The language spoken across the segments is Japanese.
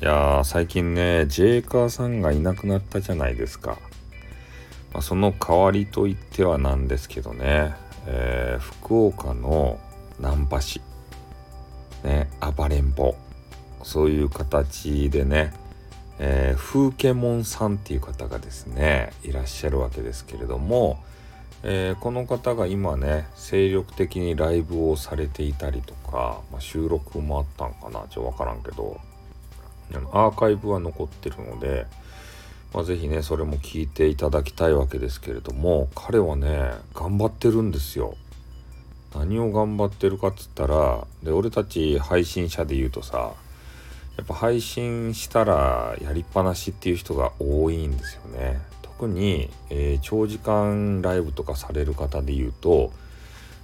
いやー最近ねジェイカーさんがいなくなったじゃないですか、まあ、その代わりといってはなんですけどね、えー、福岡のナンパ師ね暴れん坊そういう形でね、えー、風景モンさんっていう方がですねいらっしゃるわけですけれども、えー、この方が今ね精力的にライブをされていたりとか、まあ、収録もあったんかなちょっと分からんけど。アーカイブは残ってるので、まあ、ぜひねそれも聞いていただきたいわけですけれども彼はね頑張ってるんですよ。何を頑張ってるかっつったらで俺たち配信者で言うとさやっぱ配信したらやりっぱなしっていう人が多いんですよね。特に、えー、長時間ライブとかされる方で言うと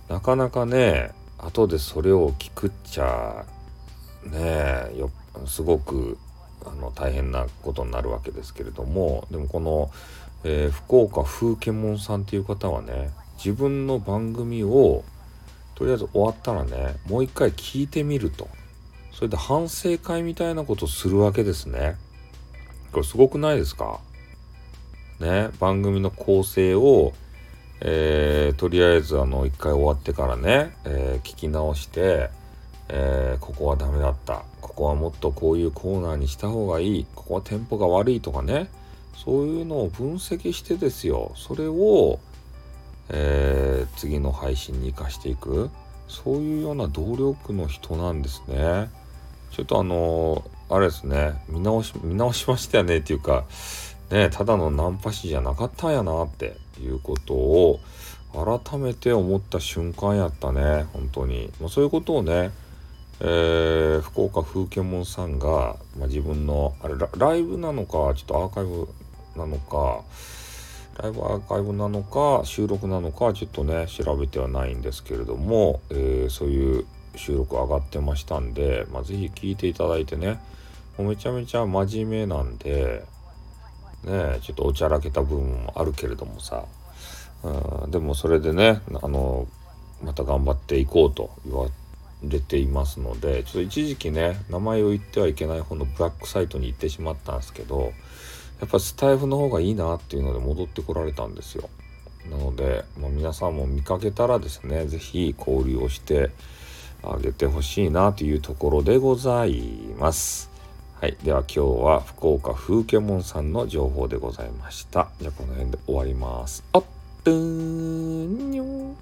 なかなかね後でそれを聞くっちゃねえよっすごくあの大変なことになるわけですけれどもでもこの、えー、福岡風景門さんっていう方はね自分の番組をとりあえず終わったらねもう一回聞いてみると。それで反省会みたいなことをするわけですね。これすごくないですか？ね番組の構成をえー、とりあえずあの一回終わってからね、えー、聞き直してえー、ここはダメだった。ここはもっとこういうコーナーにした方がいい。ここはテンポが悪いとかね。そういうのを分析してですよ。それを、えー、次の配信に生かしていく。そういうような動力の人なんですね。ちょっとあのー、あれですね。見直し見直しましたよねっていうかねただのナンパ師じゃなかったんやなっていうことを改めて思った瞬間やったね。本当に、まあ、そういうことをねえー、福岡風景門さんが、まあ、自分のあれライブなのかちょっとアーカイブなのかライブアーカイブなのか収録なのかちょっとね調べてはないんですけれども、えー、そういう収録上がってましたんで、まあ、ぜひ聞いていただいてねもうめちゃめちゃ真面目なんでねちょっとおちゃらけた部分もあるけれどもさ、うん、でもそれでねあのまた頑張っていこうと言われてれていますのでちょっと一時期ね名前を言ってはいけない方のブラックサイトに行ってしまったんですけどやっぱスタイフの方がいいなっていうので戻ってこられたんですよ。なので、まあ、皆さんも見かけたらですね是非交流をしてあげてほしいなというところでございます。はい。では今日は福岡風景門さんの情報でございました。じゃあこの辺で終わります。あっぷーんにょ